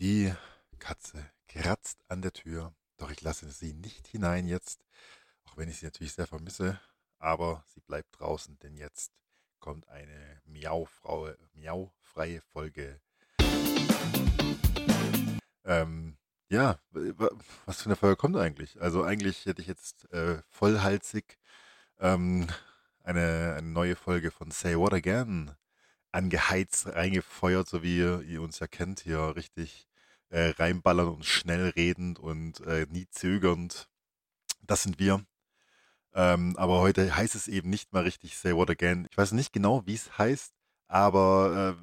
Die Katze kratzt an der Tür, doch ich lasse sie nicht hinein jetzt, auch wenn ich sie natürlich sehr vermisse, aber sie bleibt draußen, denn jetzt kommt eine miaufreie miaufreie Folge. Ähm, ja, was für eine Folge kommt eigentlich? Also eigentlich hätte ich jetzt äh, vollhalsig ähm, eine, eine neue Folge von Say What Again angeheizt, reingefeuert, so wie ihr, ihr uns ja kennt, hier richtig äh, reinballern und schnell redend und äh, nie zögernd. Das sind wir. Ähm, aber heute heißt es eben nicht mal richtig Say What Again. Ich weiß nicht genau, wie es heißt, aber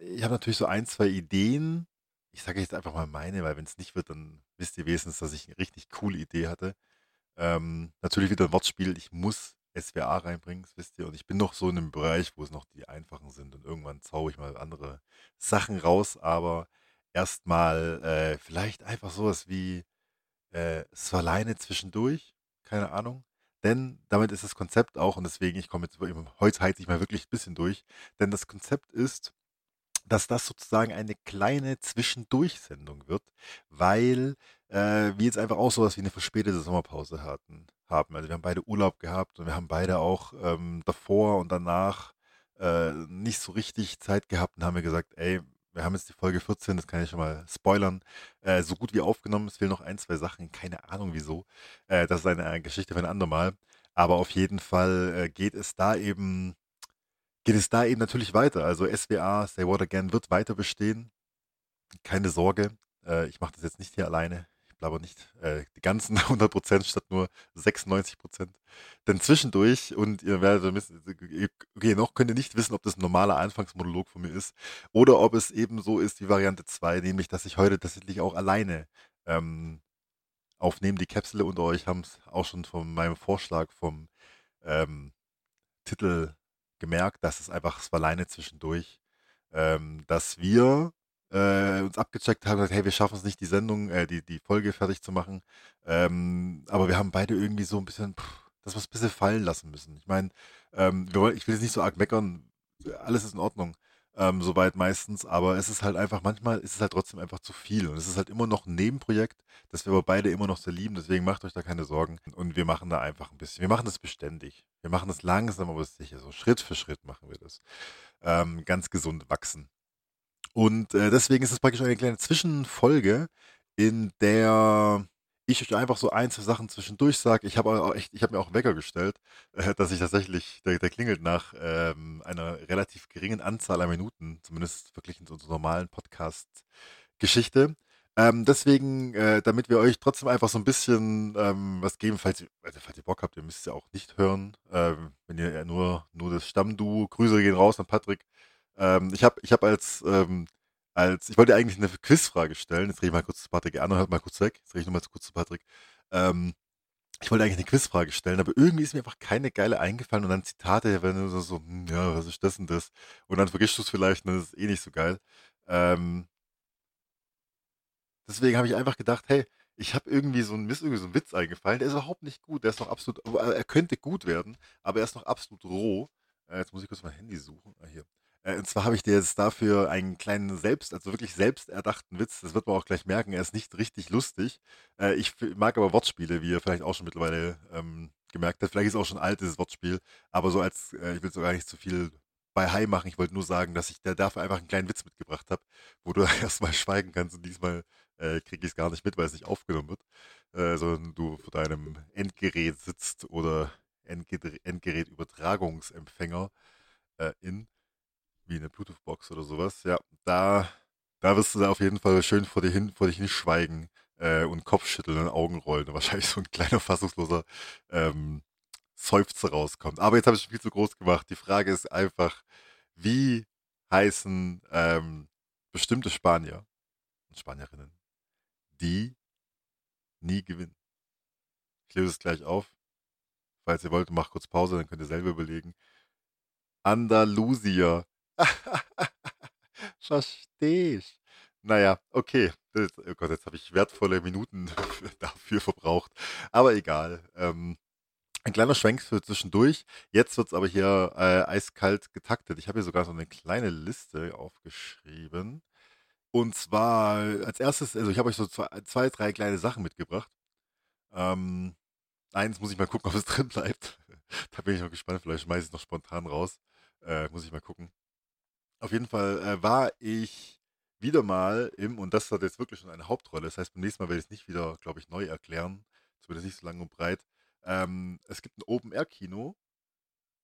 äh, ich habe natürlich so ein, zwei Ideen. Ich sage jetzt einfach mal meine, weil wenn es nicht wird, dann wisst ihr wenigstens, dass ich eine richtig coole Idee hatte. Ähm, natürlich wieder ein Wortspiel. Ich muss SWA reinbringen, das wisst ihr. Und ich bin noch so in einem Bereich, wo es noch die einfachen sind. Und irgendwann zauber ich mal andere Sachen raus. Aber erstmal äh, vielleicht einfach sowas wie äh, alleine zwischendurch. Keine Ahnung. Denn damit ist das Konzept auch, und deswegen, ich komme jetzt, heute heize ich mal wirklich ein bisschen durch, denn das Konzept ist, dass das sozusagen eine kleine Zwischendurchsendung wird, weil äh, wir jetzt einfach auch sowas wie eine verspätete Sommerpause hatten, haben. Also wir haben beide Urlaub gehabt und wir haben beide auch ähm, davor und danach äh, nicht so richtig Zeit gehabt und haben wir gesagt, ey, wir haben jetzt die Folge 14, das kann ich schon mal spoilern, äh, so gut wie aufgenommen. Es fehlen noch ein, zwei Sachen, keine Ahnung wieso. Äh, das ist eine, eine Geschichte für ein andermal. Aber auf jeden Fall äh, geht es da eben, geht es da eben natürlich weiter. Also SWA, Say What Again, wird weiter bestehen. Keine Sorge. Äh, ich mache das jetzt nicht hier alleine aber nicht äh, die ganzen 100% statt nur 96%. Denn zwischendurch, und ihr werdet wissen, okay, noch könnt ihr nicht wissen, ob das ein normaler Anfangsmonolog von mir ist oder ob es eben so ist wie Variante 2, nämlich, dass ich heute tatsächlich auch alleine ähm, aufnehme. Die Kapsel unter euch haben es auch schon von meinem Vorschlag vom ähm, Titel gemerkt, dass es einfach, es war alleine zwischendurch, ähm, dass wir äh, uns abgecheckt haben, gesagt, hey, wir schaffen es nicht, die Sendung, äh, die, die Folge fertig zu machen. Ähm, aber wir haben beide irgendwie so ein bisschen, pff, das was ein bisschen fallen lassen müssen. Ich meine, ähm, ich will jetzt nicht so arg meckern, alles ist in Ordnung. Ähm, soweit meistens, aber es ist halt einfach, manchmal ist es halt trotzdem einfach zu viel und es ist halt immer noch ein Nebenprojekt, das wir aber beide immer noch sehr lieben, deswegen macht euch da keine Sorgen und wir machen da einfach ein bisschen, wir machen das beständig, wir machen das langsam, aber sicher, so Schritt für Schritt machen wir das, ähm, ganz gesund wachsen. Und äh, deswegen ist es praktisch eine kleine Zwischenfolge, in der ich euch einfach so ein, zwei Sachen zwischendurch sage. Ich habe hab mir auch einen Wecker gestellt, äh, dass ich tatsächlich, der, der klingelt nach ähm, einer relativ geringen Anzahl an Minuten, zumindest verglichen zu unserer normalen Podcast-Geschichte. Ähm, deswegen, äh, damit wir euch trotzdem einfach so ein bisschen ähm, was geben, falls ihr, also falls ihr Bock habt, ihr müsst es ja auch nicht hören, ähm, wenn ihr nur, nur das Stammduo, Grüße gehen raus an Patrick, ähm, ich habe ich hab als, ähm, als, ich wollte eigentlich eine Quizfrage stellen. Jetzt rede ich mal kurz zu Patrick an hört mal kurz weg. Jetzt rede ich nochmal kurz zu Patrick. Ähm, ich wollte eigentlich eine Quizfrage stellen, aber irgendwie ist mir einfach keine geile eingefallen und dann Zitate, wenn du so, so hm, ja, was ist das und das? Und dann vergisst du es vielleicht und dann ist es eh nicht so geil. Ähm, deswegen habe ich einfach gedacht, hey, ich habe irgendwie so ein, ist irgendwie so ein Witz eingefallen, der ist überhaupt nicht gut, der ist noch absolut, er könnte gut werden, aber er ist noch absolut roh. Äh, jetzt muss ich kurz mein Handy suchen. Ah, hier. Äh, und zwar habe ich dir jetzt dafür einen kleinen selbst, also wirklich selbst erdachten Witz. Das wird man auch gleich merken. Er ist nicht richtig lustig. Äh, ich mag aber Wortspiele, wie ihr vielleicht auch schon mittlerweile ähm, gemerkt habt. Vielleicht ist auch schon alt, dieses Wortspiel. Aber so als, äh, ich will so gar nicht zu viel bei Hi machen. Ich wollte nur sagen, dass ich da dafür einfach einen kleinen Witz mitgebracht habe, wo du erstmal schweigen kannst und diesmal äh, kriege ich es gar nicht mit, weil es nicht aufgenommen wird, äh, sondern du vor deinem Endgerät sitzt oder Endgerät-Übertragungsempfänger äh, in wie eine Bluetooth-Box oder sowas, ja, da, da wirst du da auf jeden Fall schön vor dir hin, vor dich hinschweigen äh, und Kopfschütteln und Augen rollen und wahrscheinlich so ein kleiner fassungsloser ähm, Seufzer rauskommt. Aber jetzt habe ich schon viel zu groß gemacht. Die Frage ist einfach, wie heißen ähm, bestimmte Spanier und Spanierinnen, die nie gewinnen? Ich löse es gleich auf. Falls ihr wollt, macht kurz Pause, dann könnt ihr selber überlegen. Andalusier. Verstehe ich. Naja, okay. Das, oh Gott, jetzt habe ich wertvolle Minuten dafür verbraucht. Aber egal. Ähm, ein kleiner Schwenk für zwischendurch. Jetzt wird es aber hier äh, eiskalt getaktet. Ich habe hier sogar so eine kleine Liste aufgeschrieben. Und zwar als erstes, also ich habe euch so zwei, zwei, drei kleine Sachen mitgebracht. Ähm, eins muss ich mal gucken, ob es drin bleibt. da bin ich mal gespannt, vielleicht schmeiße ich es noch spontan raus. Äh, muss ich mal gucken. Auf jeden Fall äh, war ich wieder mal im, und das hat jetzt wirklich schon eine Hauptrolle, das heißt, beim nächsten Mal werde ich es nicht wieder, glaube ich, neu erklären, zumindest nicht so lang und breit. Ähm, es gibt ein Open-Air-Kino,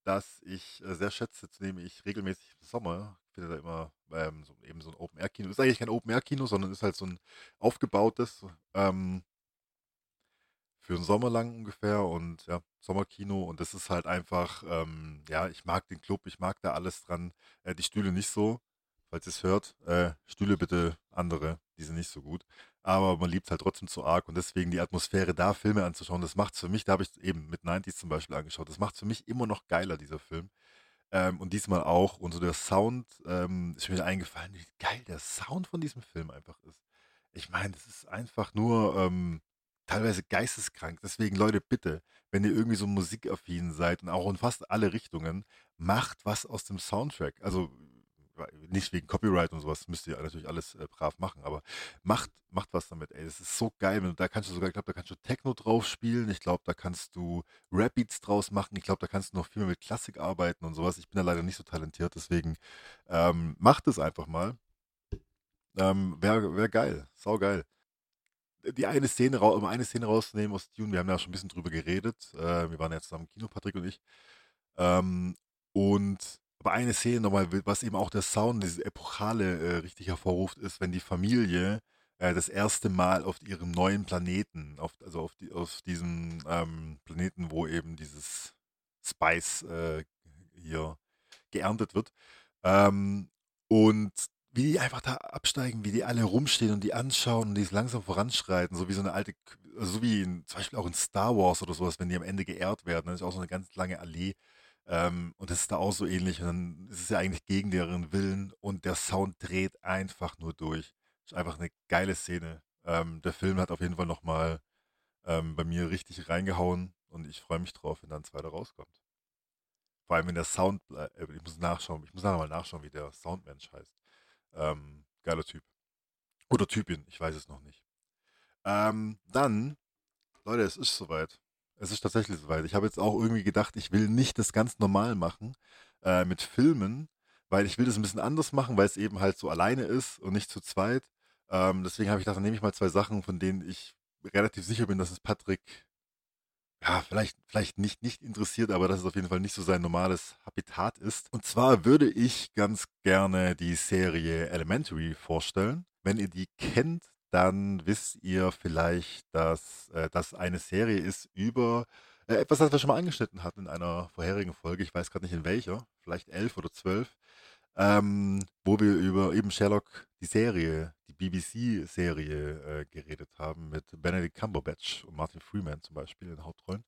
das ich äh, sehr schätze, zu dem ich regelmäßig im Sommer, ich finde da immer ähm, so, eben so ein Open-Air-Kino, ist eigentlich kein Open-Air-Kino, sondern ist halt so ein aufgebautes, ähm, für einen Sommer lang ungefähr und ja, Sommerkino und das ist halt einfach, ähm, ja, ich mag den Club, ich mag da alles dran. Äh, die Stühle nicht so, falls ihr es hört. Äh, Stühle bitte andere, die sind nicht so gut. Aber man liebt halt trotzdem zu arg und deswegen die Atmosphäre da, Filme anzuschauen, das macht für mich, da habe ich eben mit 90s zum Beispiel angeschaut, das macht für mich immer noch geiler, dieser Film. Ähm, und diesmal auch. Und so der Sound ähm, ist mir eingefallen, wie geil der Sound von diesem Film einfach ist. Ich meine, das ist einfach nur, ähm, teilweise geisteskrank. Deswegen, Leute, bitte, wenn ihr irgendwie so musikaffin seid und auch in fast alle Richtungen, macht was aus dem Soundtrack. Also nicht wegen Copyright und sowas, müsst ihr natürlich alles äh, brav machen, aber macht, macht was damit, ey. Das ist so geil. Da kannst du sogar, ich glaube, da kannst du Techno drauf spielen. Ich glaube, da kannst du Rap-Beats draus machen. Ich glaube, da kannst du noch viel mehr mit Klassik arbeiten und sowas. Ich bin da leider nicht so talentiert, deswegen ähm, macht es einfach mal. Ähm, Wäre wär geil, sau geil die eine Szene, um eine Szene rauszunehmen aus Dune, wir haben ja schon ein bisschen drüber geredet. Äh, wir waren ja zusammen im Kino, Patrick und ich. Ähm, und aber eine Szene nochmal, was eben auch der Sound, diese Epochale äh, richtig hervorruft, ist, wenn die Familie äh, das erste Mal auf ihrem neuen Planeten, auf, also auf, die, auf diesem ähm, Planeten, wo eben dieses Spice äh, hier geerntet wird. Ähm, und wie die einfach da absteigen, wie die alle rumstehen und die anschauen und die langsam voranschreiten, so wie so eine alte, also so wie in, zum Beispiel auch in Star Wars oder sowas, wenn die am Ende geehrt werden, dann ist auch so eine ganz lange Allee. Ähm, und das ist da auch so ähnlich. Und dann ist es ja eigentlich gegen deren Willen und der Sound dreht einfach nur durch. Ist einfach eine geile Szene. Ähm, der Film hat auf jeden Fall nochmal ähm, bei mir richtig reingehauen und ich freue mich drauf, wenn dann ein zweiter rauskommt. Vor allem, wenn der Sound, äh, ich muss nachschauen, ich muss nachher mal nachschauen, wie der Soundmensch heißt. Ähm, geiler Typ. Oder Typin, ich weiß es noch nicht. Ähm, dann, Leute, es ist soweit. Es ist tatsächlich soweit. Ich habe jetzt auch irgendwie gedacht, ich will nicht das ganz normal machen äh, mit Filmen, weil ich will das ein bisschen anders machen, weil es eben halt so alleine ist und nicht zu zweit. Ähm, deswegen habe ich gedacht, dann nehme ich mal zwei Sachen, von denen ich relativ sicher bin, dass es Patrick ja, vielleicht, vielleicht nicht, nicht interessiert, aber dass es auf jeden Fall nicht so sein normales Habitat ist. Und zwar würde ich ganz gerne die Serie Elementary vorstellen. Wenn ihr die kennt, dann wisst ihr vielleicht, dass äh, das eine Serie ist über äh, etwas, das wir schon mal angeschnitten hatten in einer vorherigen Folge. Ich weiß gerade nicht in welcher, vielleicht elf oder zwölf, ähm, wo wir über eben Sherlock, die Serie, BBC-Serie äh, geredet haben mit Benedict Cumberbatch und Martin Freeman zum Beispiel in Hauptrollen.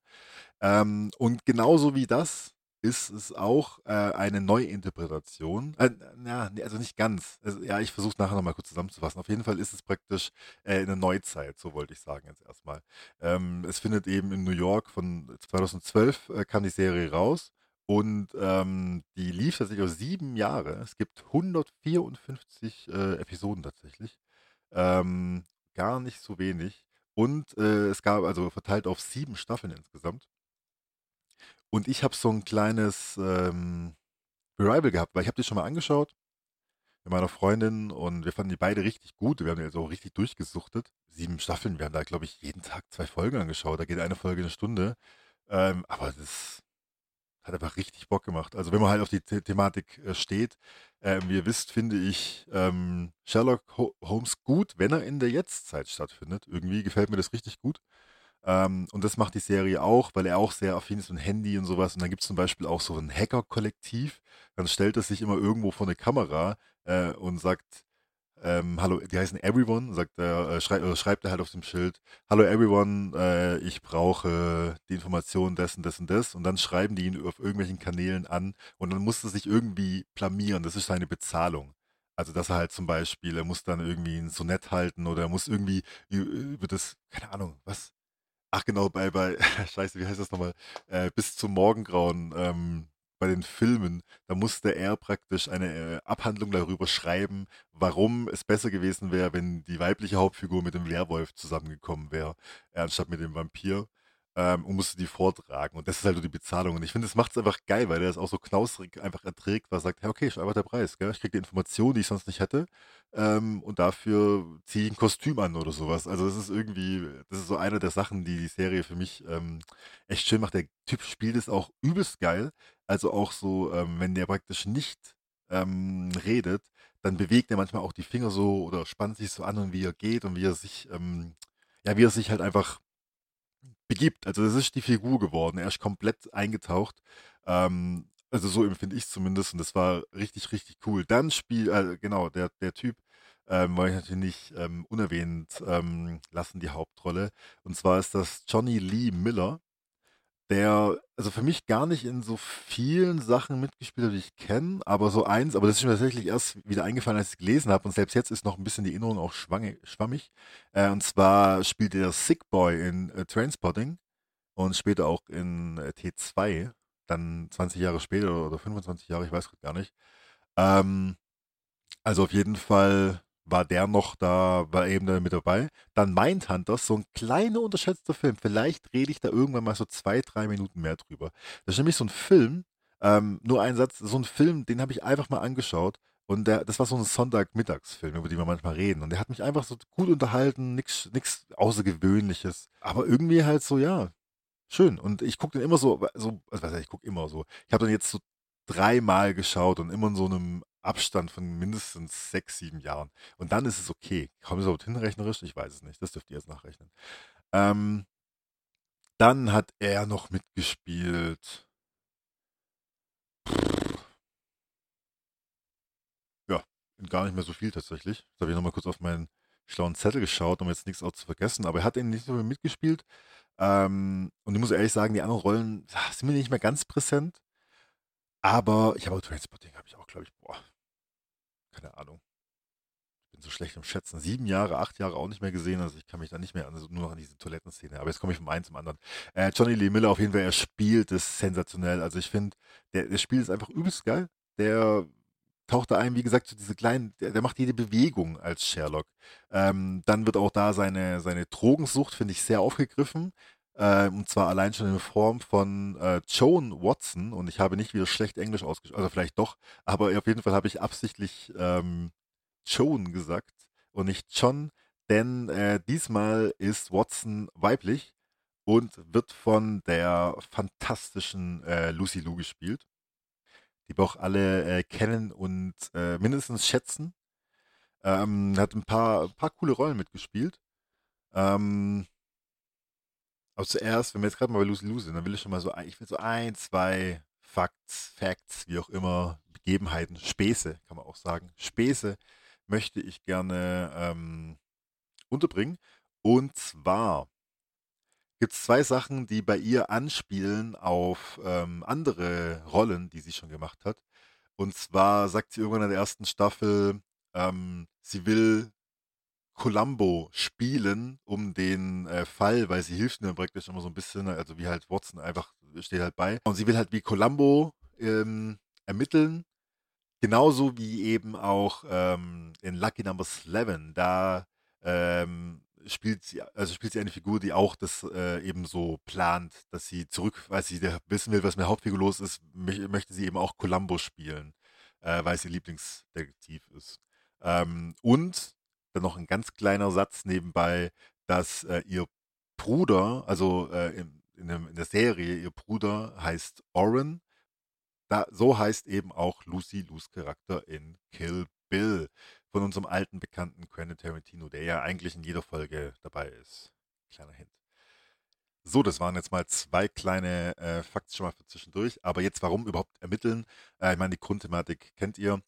Ähm, und genauso wie das ist es auch äh, eine Neuinterpretation. Äh, ja, also nicht ganz. Also, ja, ich versuche nachher nochmal kurz zusammenzufassen. Auf jeden Fall ist es praktisch äh, eine Neuzeit, so wollte ich sagen jetzt erstmal. Ähm, es findet eben in New York von 2012 äh, kam die Serie raus und ähm, die lief tatsächlich auf sieben Jahre. Es gibt 154 äh, Episoden tatsächlich. Ähm, gar nicht so wenig. Und äh, es gab also verteilt auf sieben Staffeln insgesamt. Und ich habe so ein kleines ähm, Revival gehabt, weil ich habe die schon mal angeschaut mit meiner Freundin und wir fanden die beide richtig gut. Wir haben die also auch richtig durchgesuchtet. Sieben Staffeln, wir haben da, glaube ich, jeden Tag zwei Folgen angeschaut. Da geht eine Folge eine Stunde. Ähm, aber das hat einfach richtig Bock gemacht. Also wenn man halt auf die The Thematik äh, steht, äh, wie ihr wisst, finde ich ähm, Sherlock Holmes gut, wenn er in der Jetztzeit stattfindet. Irgendwie gefällt mir das richtig gut. Ähm, und das macht die Serie auch, weil er auch sehr affin ist mit Handy und sowas. Und dann gibt es zum Beispiel auch so ein Hacker-Kollektiv. Dann stellt er sich immer irgendwo vor eine Kamera äh, und sagt, ähm, hallo, die heißen Everyone, sagt er, äh, schrei äh, schreibt er halt auf dem Schild, hallo Everyone, äh, ich brauche die Information dessen, dessen, des und dann schreiben die ihn auf irgendwelchen Kanälen an und dann muss er sich irgendwie blamieren, das ist seine Bezahlung. Also, dass er halt zum Beispiel, er muss dann irgendwie ein Sonett halten oder er muss irgendwie über das, keine Ahnung, was? Ach genau, bei, bei, scheiße, wie heißt das nochmal? Äh, bis zum Morgengrauen, ähm, bei den Filmen, da musste er praktisch eine äh, Abhandlung darüber schreiben, warum es besser gewesen wäre, wenn die weibliche Hauptfigur mit dem Werwolf zusammengekommen wäre, äh, anstatt mit dem Vampir ähm, und musste die vortragen. Und das ist halt so die Bezahlung. Und ich finde, das macht es einfach geil, weil er das auch so knausrig einfach erträgt, weil er sagt, hey, okay, ist einfach der Preis. Gell? Ich kriege die Informationen, die ich sonst nicht hätte. Ähm, und dafür ziehe ich ein Kostüm an oder sowas. Also das ist irgendwie, das ist so eine der Sachen, die die Serie für mich ähm, echt schön macht. Der Typ spielt es auch übelst geil. Also auch so, ähm, wenn der praktisch nicht ähm, redet, dann bewegt er manchmal auch die Finger so oder spannt sich so an und wie er geht und wie er sich, ähm, ja, wie er sich halt einfach begibt. Also das ist die Figur geworden. Er ist komplett eingetaucht. Ähm, also so empfinde ich zumindest und das war richtig, richtig cool. Dann spielt, äh, genau, der, der Typ, ähm, wollte ich natürlich nicht ähm, unerwähnt ähm, lassen, die Hauptrolle. Und zwar ist das Johnny Lee Miller der, also für mich gar nicht in so vielen Sachen mitgespielt hat, die ich kenne, aber so eins, aber das ist mir tatsächlich erst wieder eingefallen, als ich es gelesen habe und selbst jetzt ist noch ein bisschen die Erinnerung auch schwammig. Äh, und zwar spielt der Sick Boy in äh, Trainspotting und später auch in äh, T2, dann 20 Jahre später oder 25 Jahre, ich weiß gerade gar nicht. Ähm, also auf jeden Fall war der noch da, war eben da mit dabei. Dann Mindhunters, so ein kleiner unterschätzter Film. Vielleicht rede ich da irgendwann mal so zwei, drei Minuten mehr drüber. Das ist nämlich so ein Film, ähm, nur ein Satz, so ein Film, den habe ich einfach mal angeschaut. Und der, das war so ein Sonntagmittagsfilm, über den wir manchmal reden. Und der hat mich einfach so gut unterhalten, nichts Außergewöhnliches. Aber irgendwie halt so, ja, schön. Und ich gucke den immer so, so also ich gucke immer so. Ich habe den jetzt so dreimal geschaut und immer in so einem Abstand von mindestens sechs, sieben Jahren. Und dann ist es okay. Kommt es überhaupt hinrechnerisch? Ich weiß es nicht. Das dürft ihr jetzt nachrechnen. Ähm, dann hat er noch mitgespielt. Ja, gar nicht mehr so viel tatsächlich. Da habe ich nochmal kurz auf meinen schlauen Zettel geschaut, um jetzt nichts auch zu vergessen. Aber er hat ihn nicht so mitgespielt. Ähm, und ich muss ehrlich sagen, die anderen Rollen sind mir nicht mehr ganz präsent. Aber ich habe auch Trainspotting, habe ich auch, glaube ich, boah, keine Ahnung. Ich bin so schlecht im Schätzen. Sieben Jahre, acht Jahre auch nicht mehr gesehen. Also ich kann mich da nicht mehr an, also nur noch an diese Toilettenszene. Aber jetzt komme ich vom einen zum anderen. Äh, Johnny Lee Miller auf jeden Fall, er spielt es sensationell. Also ich finde, der, der Spiel ist einfach übelst geil. Der taucht da ein, wie gesagt, so diese kleinen, der, der macht jede Bewegung als Sherlock. Ähm, dann wird auch da seine, seine Drogensucht, finde ich, sehr aufgegriffen. Äh, und zwar allein schon in Form von äh, Joan Watson. Und ich habe nicht wieder schlecht Englisch ausgesprochen, also vielleicht doch, aber auf jeden Fall habe ich absichtlich ähm, Joan gesagt und nicht John, denn äh, diesmal ist Watson weiblich und wird von der fantastischen äh, Lucy Lou gespielt, die wir auch alle äh, kennen und äh, mindestens schätzen. Ähm, hat ein paar, paar coole Rollen mitgespielt. Ähm, aber zuerst, wenn wir jetzt gerade mal bei Lucy Lou sind, dann will ich schon mal so, ich will so ein, zwei Facts, Facts, wie auch immer, Begebenheiten, Späße, kann man auch sagen. Späße möchte ich gerne ähm, unterbringen. Und zwar gibt es zwei Sachen, die bei ihr anspielen auf ähm, andere Rollen, die sie schon gemacht hat. Und zwar sagt sie irgendwann in der ersten Staffel, ähm, sie will Columbo spielen um den äh, Fall, weil sie hilft mir praktisch immer so ein bisschen, also wie halt Watson einfach steht halt bei. Und sie will halt wie Columbo ähm, ermitteln, genauso wie eben auch ähm, in Lucky Number 11. Da ähm, spielt sie, also spielt sie eine Figur, die auch das äh, eben so plant, dass sie zurück, weil sie wissen will, was mit der Hauptfigur los ist, möchte sie eben auch Columbo spielen, äh, weil sie Lieblingsdetektiv ist. Ähm, und dann noch ein ganz kleiner Satz nebenbei, dass äh, ihr Bruder, also äh, in, in, dem, in, der Serie, ihr Bruder heißt Oren. Da, so heißt eben auch Lucy Lus Charakter in Kill Bill von unserem alten Bekannten Quentin Tarantino, der ja eigentlich in jeder Folge dabei ist. Kleiner Hint. So, das waren jetzt mal zwei kleine äh, Fakten schon mal für zwischendurch. Aber jetzt, warum überhaupt ermitteln? Äh, ich meine, die Grundthematik kennt ihr.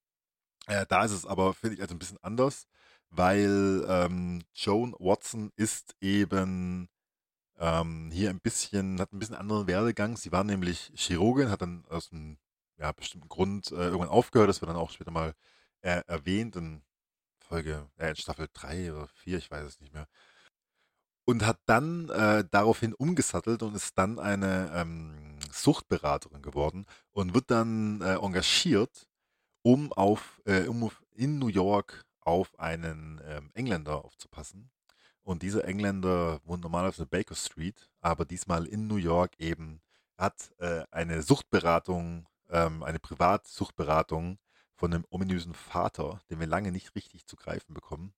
Äh, da ist es aber, finde ich, also ein bisschen anders weil ähm, Joan Watson ist eben ähm, hier ein bisschen, hat ein bisschen anderen Werdegang. Sie war nämlich Chirurgin, hat dann aus einem ja, bestimmten Grund äh, irgendwann aufgehört. Das wird dann auch später mal äh, erwähnt in Folge, äh, in Staffel 3 oder 4, ich weiß es nicht mehr. Und hat dann äh, daraufhin umgesattelt und ist dann eine ähm, Suchtberaterin geworden und wird dann äh, engagiert, um auf, äh, um in New York auf einen ähm, Engländer aufzupassen. Und dieser Engländer wohnt normalerweise in Baker Street, aber diesmal in New York eben hat äh, eine Suchtberatung, ähm, eine Privatsuchtberatung von einem ominösen Vater, den wir lange nicht richtig zu greifen bekommen.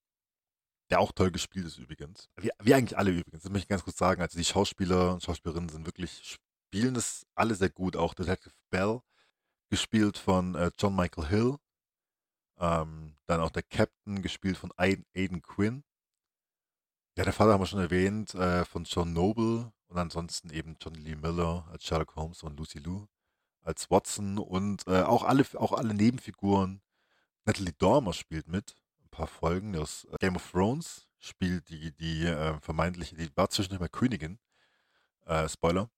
Der auch toll gespielt ist übrigens. Wie, wie eigentlich alle übrigens, das möchte ich ganz kurz sagen. Also die Schauspieler und Schauspielerinnen sind wirklich, spielen das alle sehr gut. Auch Detective Bell, gespielt von äh, John Michael Hill. Ähm, dann auch der Captain, gespielt von Aiden, Aiden Quinn. Ja, der Vater haben wir schon erwähnt, äh, von John Noble und ansonsten eben John Lee Miller als Sherlock Holmes und Lucy Liu als Watson und äh, auch, alle, auch alle Nebenfiguren. Natalie Dormer spielt mit, ein paar Folgen aus äh, Game of Thrones, spielt die, die äh, vermeintliche, die war zwischendurch mal Königin. Äh, Spoiler.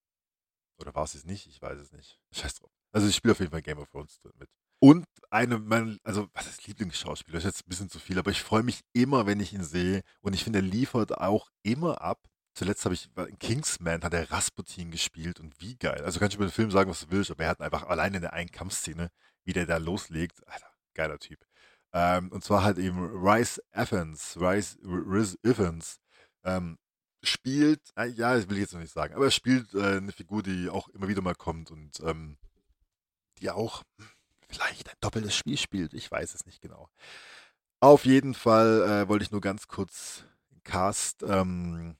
Oder war sie es nicht? Ich weiß es nicht. Scheiß drauf. Also ich spiele auf jeden Fall Game of Thrones mit. Und eine, mein, also was ist Lieblingsschauspieler? Ist jetzt ein bisschen zu viel, aber ich freue mich immer, wenn ich ihn sehe. Und ich finde, er liefert auch immer ab. Zuletzt habe ich in Kingsman hat er Rasputin gespielt und wie geil. Also kannst du über den Film sagen, was du willst, aber er hat einfach allein in der einen Kampfszene, wie der da loslegt. Alter, geiler Typ. Ähm, und zwar halt eben Rice Evans, Rice, Riz Evans, ähm, spielt, äh, ja, das will ich jetzt noch nicht sagen, aber er spielt äh, eine Figur, die auch immer wieder mal kommt und ähm, die auch vielleicht ein doppeltes Spiel spielt. Ich weiß es nicht genau. Auf jeden Fall äh, wollte ich nur ganz kurz Cast ähm,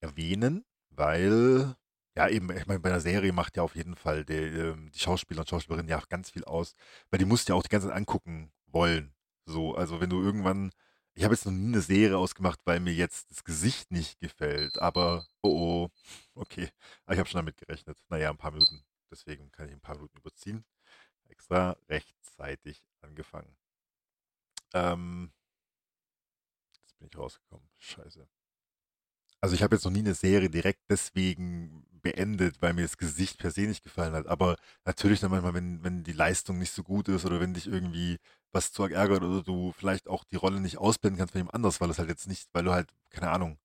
erwähnen, weil, ja, eben, ich meine, bei einer Serie macht ja auf jeden Fall die, ähm, die Schauspieler und Schauspielerinnen ja ganz viel aus, weil die musst du ja auch die ganze Zeit angucken wollen. So, also wenn du irgendwann, ich habe jetzt noch nie eine Serie ausgemacht, weil mir jetzt das Gesicht nicht gefällt, aber, oh, oh, okay, ich habe schon damit gerechnet. Naja, ein paar Minuten. Deswegen kann ich ein paar Minuten überziehen extra rechtzeitig angefangen. Ähm, jetzt bin ich rausgekommen. Scheiße. Also ich habe jetzt noch nie eine Serie direkt deswegen beendet, weil mir das Gesicht per se nicht gefallen hat. Aber natürlich dann manchmal, wenn, wenn die Leistung nicht so gut ist oder wenn dich irgendwie was zu ärgert oder du vielleicht auch die Rolle nicht ausblenden kannst von jemand anders, weil es halt jetzt nicht, weil du halt, keine Ahnung,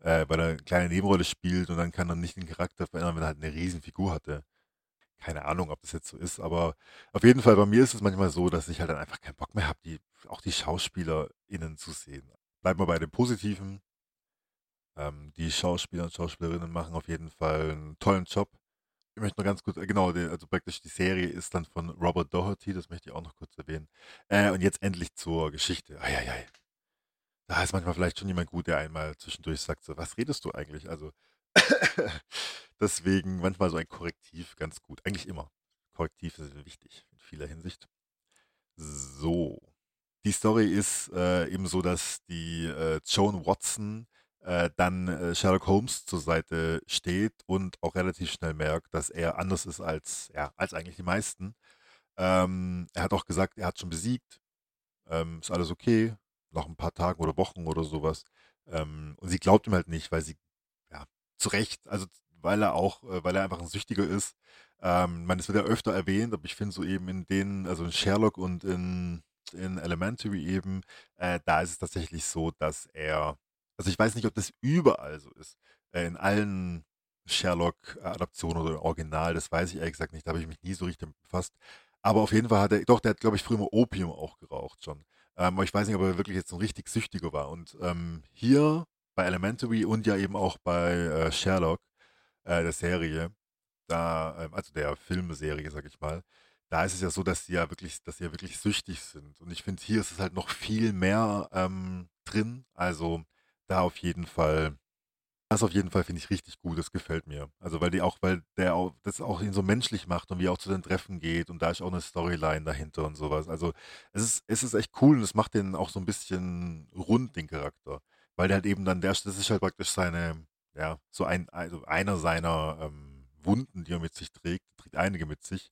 äh, weil er eine kleine Nebenrolle spielt und dann kann er nicht den Charakter verändern, wenn er halt eine Riesenfigur hatte keine Ahnung, ob das jetzt so ist, aber auf jeden Fall bei mir ist es manchmal so, dass ich halt dann einfach keinen Bock mehr habe, die, auch die SchauspielerInnen zu sehen. Bleiben wir bei dem Positiven. Ähm, die Schauspieler und Schauspielerinnen machen auf jeden Fall einen tollen Job. Ich möchte noch ganz kurz, äh, genau, also praktisch die Serie ist dann von Robert Doherty, das möchte ich auch noch kurz erwähnen. Äh, und jetzt endlich zur Geschichte. Eieiei. Da ist manchmal vielleicht schon jemand gut, der einmal zwischendurch sagt, so, was redest du eigentlich? Also, Deswegen manchmal so ein Korrektiv ganz gut. Eigentlich immer. Korrektiv ist wichtig in vieler Hinsicht. So. Die Story ist äh, eben so, dass die äh, Joan Watson äh, dann äh, Sherlock Holmes zur Seite steht und auch relativ schnell merkt, dass er anders ist als, ja, als eigentlich die meisten. Ähm, er hat auch gesagt, er hat schon besiegt. Ähm, ist alles okay. Noch ein paar Tage oder Wochen oder sowas. Ähm, und sie glaubt ihm halt nicht, weil sie zu Recht, also weil er auch, äh, weil er einfach ein Süchtiger ist. Ähm, man, es wird ja öfter erwähnt, aber ich finde so eben in denen, also in Sherlock und in, in Elementary eben, äh, da ist es tatsächlich so, dass er, also ich weiß nicht, ob das überall so ist, äh, in allen Sherlock-Adaptionen oder Original, das weiß ich ehrlich gesagt nicht, da habe ich mich nie so richtig befasst. Aber auf jeden Fall hat er, doch, der hat, glaube ich, früher mal Opium auch geraucht schon. Ähm, aber ich weiß nicht, ob er wirklich jetzt so ein richtig Süchtiger war. Und ähm, hier bei Elementary und ja eben auch bei äh, Sherlock, äh, der Serie, da, ähm, also der Filmserie, sag ich mal, da ist es ja so, dass sie ja wirklich, dass sie ja wirklich süchtig sind. Und ich finde, hier ist es halt noch viel mehr ähm, drin. Also da auf jeden Fall, das auf jeden Fall finde ich richtig gut, das gefällt mir. Also weil die auch, weil der auch, das auch ihn so menschlich macht und wie er auch zu den Treffen geht und da ist auch eine Storyline dahinter und sowas. Also es ist, es ist echt cool und es macht den auch so ein bisschen rund, den Charakter weil der halt eben dann der, das ist halt praktisch seine, ja, so ein, also einer seiner ähm, Wunden, die er mit sich trägt, trägt einige mit sich,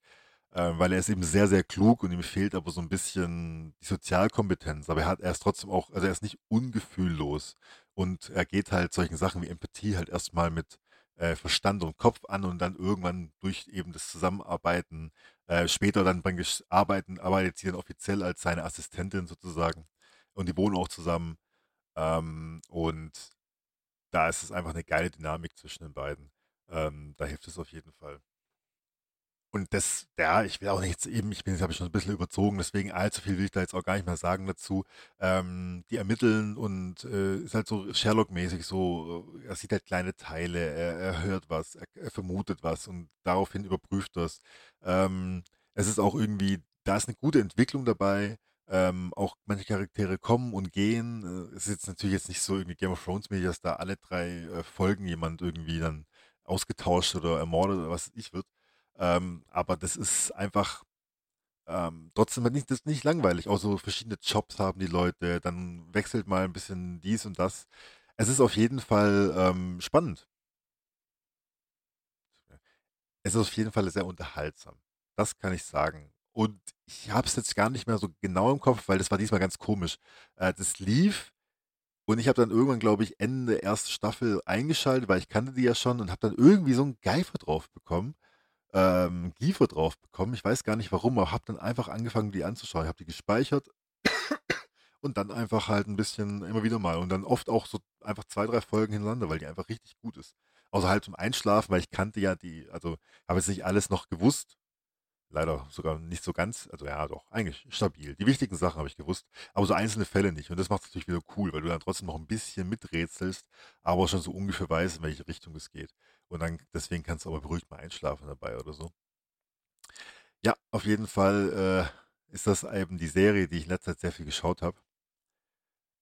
äh, weil er ist eben sehr, sehr klug und ihm fehlt aber so ein bisschen die Sozialkompetenz, aber er hat, er ist trotzdem auch, also er ist nicht ungefühllos und er geht halt solchen Sachen wie Empathie halt erstmal mit äh, Verstand und Kopf an und dann irgendwann durch eben das Zusammenarbeiten, äh, später dann beim Arbeiten arbeitet sie dann offiziell als seine Assistentin sozusagen und die wohnen auch zusammen ähm, und da ist es einfach eine geile Dynamik zwischen den beiden. Ähm, da hilft es auf jeden Fall. Und das, ja, ich will auch nicht jetzt eben, ich bin jetzt, habe ich schon ein bisschen überzogen, deswegen allzu viel will ich da jetzt auch gar nicht mehr sagen dazu. Ähm, die ermitteln und äh, ist halt so Sherlock-mäßig so, äh, er sieht halt kleine Teile, er, er hört was, er, er vermutet was und daraufhin überprüft das. Ähm, es ist auch irgendwie, da ist eine gute Entwicklung dabei. Ähm, auch manche Charaktere kommen und gehen. Äh, Es ist jetzt natürlich jetzt nicht so irgendwie Game of Thrones mäßig, dass da alle drei äh, Folgen jemand irgendwie dann ausgetauscht oder ermordet oder was weiß ich wird. Ähm, aber das ist einfach ähm, trotzdem nicht, das ist nicht langweilig. Auch so verschiedene Jobs haben die Leute, dann wechselt mal ein bisschen dies und das. Es ist auf jeden Fall ähm, spannend. Es ist auf jeden Fall sehr unterhaltsam. Das kann ich sagen. Und ich habe es jetzt gar nicht mehr so genau im Kopf, weil das war diesmal ganz komisch. Äh, das lief und ich habe dann irgendwann, glaube ich, Ende der ersten Staffel eingeschaltet, weil ich kannte die ja schon und habe dann irgendwie so einen Geifer drauf bekommen, ähm, Giefer drauf bekommen. Ich weiß gar nicht warum, aber habe dann einfach angefangen, die anzuschauen. Ich habe die gespeichert und dann einfach halt ein bisschen immer wieder mal und dann oft auch so einfach zwei, drei Folgen hintereinander, weil die einfach richtig gut ist. Außer halt zum Einschlafen, weil ich kannte ja die, also habe jetzt nicht alles noch gewusst, Leider sogar nicht so ganz, also ja doch, eigentlich stabil. Die wichtigen Sachen habe ich gewusst, aber so einzelne Fälle nicht. Und das macht es natürlich wieder cool, weil du dann trotzdem noch ein bisschen miträtselst, aber schon so ungefähr weißt, in welche Richtung es geht. Und dann, deswegen kannst du aber beruhigt mal einschlafen dabei oder so. Ja, auf jeden Fall äh, ist das eben die Serie, die ich in letzter Zeit sehr viel geschaut habe.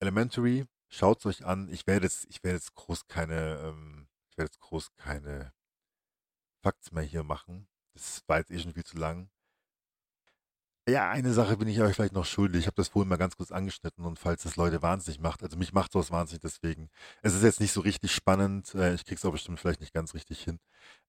Elementary, schaut es euch an. Ich werde jetzt, ich werde jetzt groß keine, ähm, ich werde jetzt groß keine Facts mehr hier machen. Das war jetzt eh schon viel zu lang. Ja, eine Sache bin ich euch vielleicht noch schuldig. Ich habe das vorhin mal ganz kurz angeschnitten und falls das Leute wahnsinnig macht, also mich macht sowas wahnsinnig deswegen. Es ist jetzt nicht so richtig spannend. äh, Ich krieg's auch bestimmt vielleicht nicht ganz richtig hin.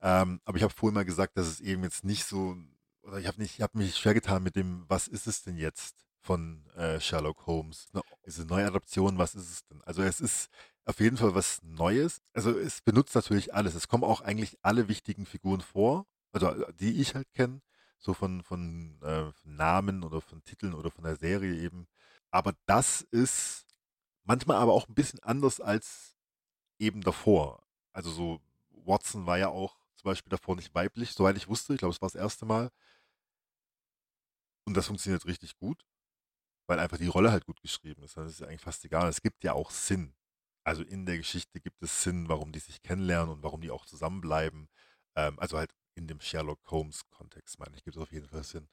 Ähm, aber ich habe vorhin mal gesagt, dass es eben jetzt nicht so, oder ich habe nicht, ich habe mich schwer getan mit dem, was ist es denn jetzt von äh, Sherlock Holmes? Ne, Ist es eine Neuadaption? Was ist es denn? Also es ist auf jeden Fall was Neues. Also es benutzt natürlich alles. Es kommen auch eigentlich alle wichtigen Figuren vor, also äh, die ich halt kenne so von, von äh, Namen oder von Titeln oder von der Serie eben. Aber das ist manchmal aber auch ein bisschen anders als eben davor. Also so, Watson war ja auch zum Beispiel davor nicht weiblich, soweit ich wusste. Ich glaube, es war das erste Mal. Und das funktioniert richtig gut, weil einfach die Rolle halt gut geschrieben ist. Das ist ja eigentlich fast egal. Es gibt ja auch Sinn. Also in der Geschichte gibt es Sinn, warum die sich kennenlernen und warum die auch zusammenbleiben. Ähm, also halt in dem Sherlock Holmes-Kontext, meine ich, gibt es auf jeden Fall Sinn.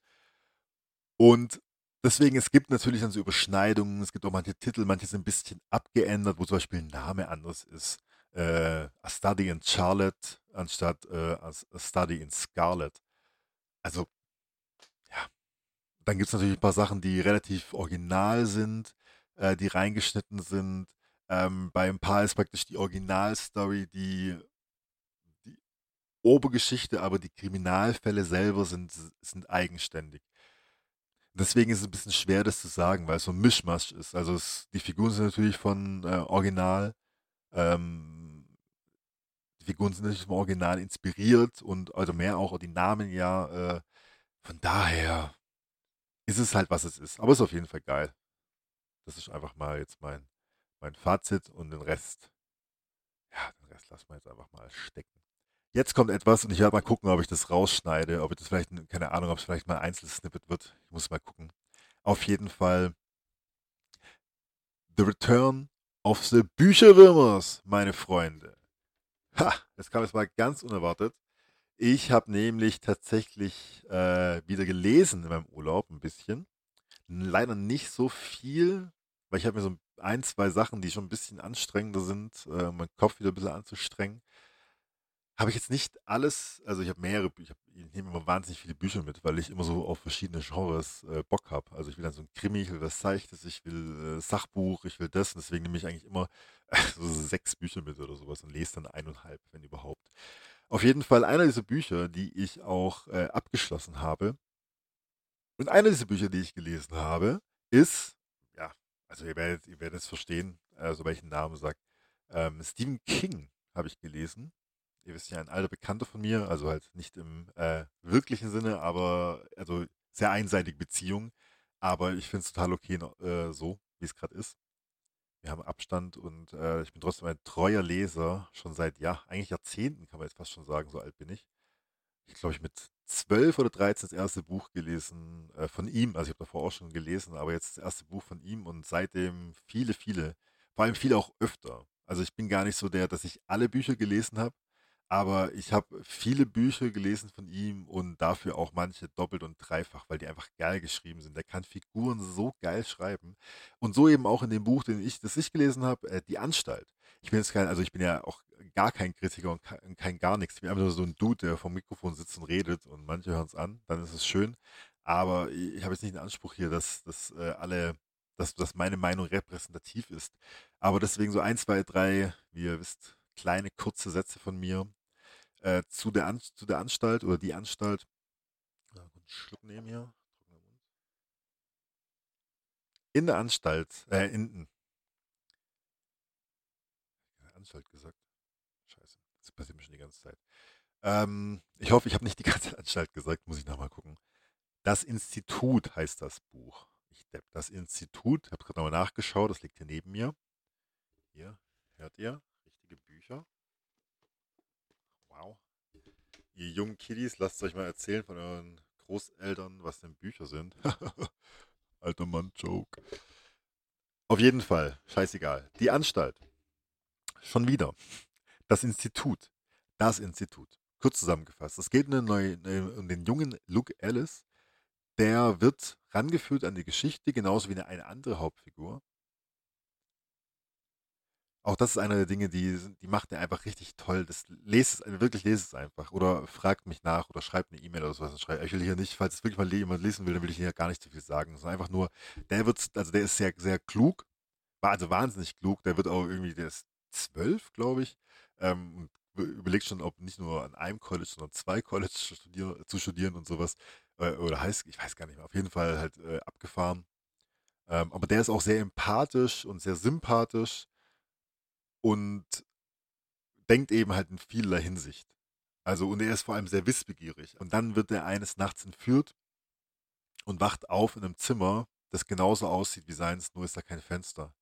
Und deswegen, es gibt natürlich dann so Überschneidungen, es gibt auch manche Titel, manche sind ein bisschen abgeändert, wo zum Beispiel ein Name anders ist. Äh, A Study in Charlotte anstatt äh, A Study in Scarlet. Also, ja. Dann gibt es natürlich ein paar Sachen, die relativ original sind, äh, die reingeschnitten sind. Ähm, bei ein paar ist praktisch die Originalstory, die Obergeschichte, aber die Kriminalfälle selber sind, sind eigenständig. Deswegen ist es ein bisschen schwer, das zu sagen, weil es so ein Mischmasch ist. Also es, die Figuren sind natürlich von äh, Original, ähm, die Figuren sind natürlich vom Original inspiriert und also mehr auch die Namen ja. Äh, von daher ist es halt, was es ist. Aber es ist auf jeden Fall geil. Das ist einfach mal jetzt mein, mein Fazit und den Rest, ja, den Rest lassen wir jetzt einfach mal stecken. Jetzt kommt etwas und ich werde mal gucken, ob ich das rausschneide, ob ich das vielleicht, keine Ahnung, ob es vielleicht mal ein Einzelsnippet wird. Ich muss mal gucken. Auf jeden Fall The Return of the Bücherwürmers, meine Freunde. Ha, das kam jetzt mal ganz unerwartet. Ich habe nämlich tatsächlich äh, wieder gelesen in meinem Urlaub ein bisschen. Leider nicht so viel, weil ich habe mir so ein, zwei Sachen, die schon ein bisschen anstrengender sind, äh, meinen Kopf wieder ein bisschen anzustrengen. Habe ich jetzt nicht alles, also ich habe mehrere Bücher, ich nehme immer wahnsinnig viele Bücher mit, weil ich immer so auf verschiedene Genres äh, Bock habe. Also ich will dann so ein Krimi, ich will was Seichtes, ich will äh, Sachbuch, ich will das und deswegen nehme ich eigentlich immer so sechs Bücher mit oder sowas und lese dann eineinhalb, wenn überhaupt. Auf jeden Fall einer dieser Bücher, die ich auch äh, abgeschlossen habe und einer dieser Bücher, die ich gelesen habe, ist, ja, also ihr werdet, ihr werdet es verstehen, also welchen Namen sagt, ähm, Stephen King habe ich gelesen ihr wisst ja, ein alter Bekannter von mir, also halt nicht im äh, wirklichen Sinne, aber also sehr einseitige Beziehung. Aber ich finde es total okay äh, so, wie es gerade ist. Wir haben Abstand und äh, ich bin trotzdem ein treuer Leser, schon seit, ja, eigentlich Jahrzehnten kann man jetzt fast schon sagen, so alt bin ich. Ich glaube, ich mit 12 oder 13 das erste Buch gelesen äh, von ihm. Also ich habe davor auch schon gelesen, aber jetzt das erste Buch von ihm und seitdem viele, viele, vor allem viele auch öfter. Also ich bin gar nicht so der, dass ich alle Bücher gelesen habe, aber ich habe viele Bücher gelesen von ihm und dafür auch manche doppelt und dreifach, weil die einfach geil geschrieben sind. Der kann Figuren so geil schreiben. Und so eben auch in dem Buch, den ich, das ich gelesen habe, äh, Die Anstalt. Ich bin jetzt kein, also ich bin ja auch gar kein Kritiker und kein, kein gar nichts. Ich bin einfach nur so ein Dude, der vom Mikrofon sitzt und redet und manche hören es an, dann ist es schön. Aber ich habe jetzt nicht den Anspruch hier, dass, dass äh, alle, dass, dass meine Meinung repräsentativ ist. Aber deswegen so ein, zwei, drei, wie ihr wisst, kleine kurze Sätze von mir äh, zu, der An zu der Anstalt oder die Anstalt. Ja, einen Schluck nehmen hier. In der Anstalt, äh, in, Anstalt gesagt. Scheiße, das passiert mir schon die ganze Zeit. Ähm, ich hoffe, ich habe nicht die ganze Anstalt gesagt, muss ich nochmal gucken. Das Institut heißt das Buch. Ich depp, das Institut, ich habe gerade nochmal nachgeschaut, das liegt hier neben mir. Hier, hört ihr? Richtige Bücher. Wow. Ihr jungen Kiddies, lasst euch mal erzählen von euren Großeltern, was denn Bücher sind. Alter Mann, Joke. Auf jeden Fall, scheißegal. Die Anstalt. Schon wieder. Das Institut. Das Institut. Kurz zusammengefasst. Es geht um den jungen Luke Ellis. Der wird rangeführt an die Geschichte, genauso wie eine andere Hauptfigur. Auch das ist einer der Dinge, die, die macht er einfach richtig toll. Das lest es, wirklich lest es einfach. Oder fragt mich nach oder schreibt eine E-Mail oder sowas. Ich will hier nicht, falls es wirklich mal jemand lesen will, dann will ich hier gar nicht zu viel sagen. Sondern einfach nur, der wird, also der ist sehr, sehr klug. War also wahnsinnig klug. Der wird auch irgendwie, der ist zwölf, glaube ich. Ähm, überlegt schon, ob nicht nur an einem College, sondern zwei College studier, zu studieren und sowas. Äh, oder heißt, ich weiß gar nicht mehr. Auf jeden Fall halt äh, abgefahren. Ähm, aber der ist auch sehr empathisch und sehr sympathisch und denkt eben halt in vieler Hinsicht. Also, und er ist vor allem sehr wissbegierig. Und dann wird er eines Nachts entführt und wacht auf in einem Zimmer, das genauso aussieht wie seins, nur ist da kein Fenster.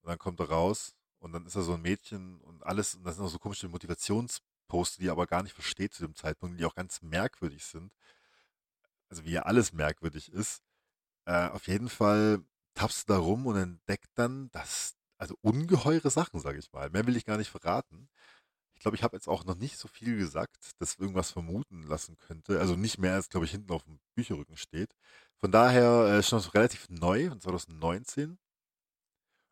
Und dann kommt er raus und dann ist er so ein Mädchen und alles, und das sind auch so komische Motivationsposte, die er aber gar nicht versteht zu dem Zeitpunkt, die auch ganz merkwürdig sind. Also wie ja alles merkwürdig ist. Äh, auf jeden Fall tappst du da rum und entdeckt dann, dass also ungeheure Sachen, sage ich mal. Mehr will ich gar nicht verraten. Ich glaube, ich habe jetzt auch noch nicht so viel gesagt, dass irgendwas vermuten lassen könnte. Also nicht mehr als, glaube ich, hinten auf dem Bücherrücken steht. Von daher äh, schon relativ neu, von 2019.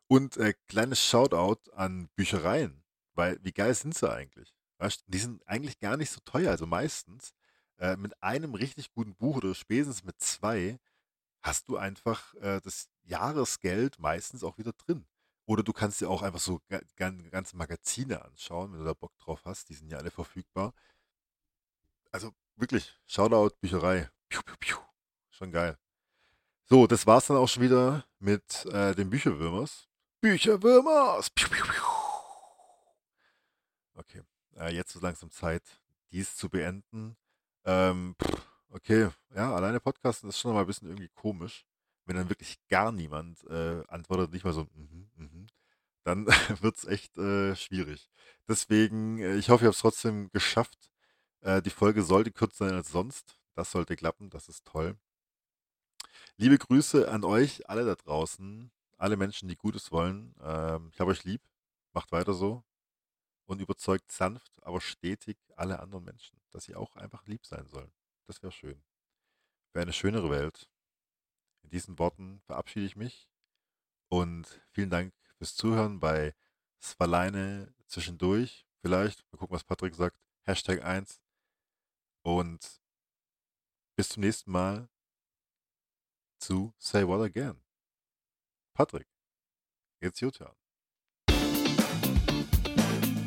Und äh, kleines Shoutout an Büchereien, weil wie geil sind sie eigentlich? Weißt, die sind eigentlich gar nicht so teuer, also meistens. Äh, mit einem richtig guten Buch oder spätestens mit zwei hast du einfach äh, das Jahresgeld meistens auch wieder drin. Oder du kannst dir auch einfach so ganze Magazine anschauen, wenn du da Bock drauf hast. Die sind ja alle verfügbar. Also wirklich, Shoutout Bücherei. Piu, piu, piu. Schon geil. So, das war's dann auch schon wieder mit äh, den Bücherwürmers. Bücherwürmers! Piu, piu, piu. Okay, äh, jetzt ist langsam Zeit, dies zu beenden. Ähm, pff, okay, ja, alleine Podcasten ist schon mal ein bisschen irgendwie komisch wenn dann wirklich gar niemand äh, antwortet, nicht mal so, mhm, mhm, dann wird es echt äh, schwierig. Deswegen, äh, ich hoffe, ihr habt es trotzdem geschafft. Äh, die Folge sollte kürzer sein als sonst. Das sollte klappen, das ist toll. Liebe Grüße an euch, alle da draußen, alle Menschen, die Gutes wollen. Ähm, ich habe euch lieb, macht weiter so und überzeugt sanft, aber stetig alle anderen Menschen, dass sie auch einfach lieb sein sollen. Das wäre schön. Wäre eine schönere Welt. In diesen Worten verabschiede ich mich und vielen Dank fürs Zuhören bei Svaleine zwischendurch. Vielleicht, mal gucken, was Patrick sagt. Hashtag 1. Und bis zum nächsten Mal zu Say What Again. Patrick, it's your turn.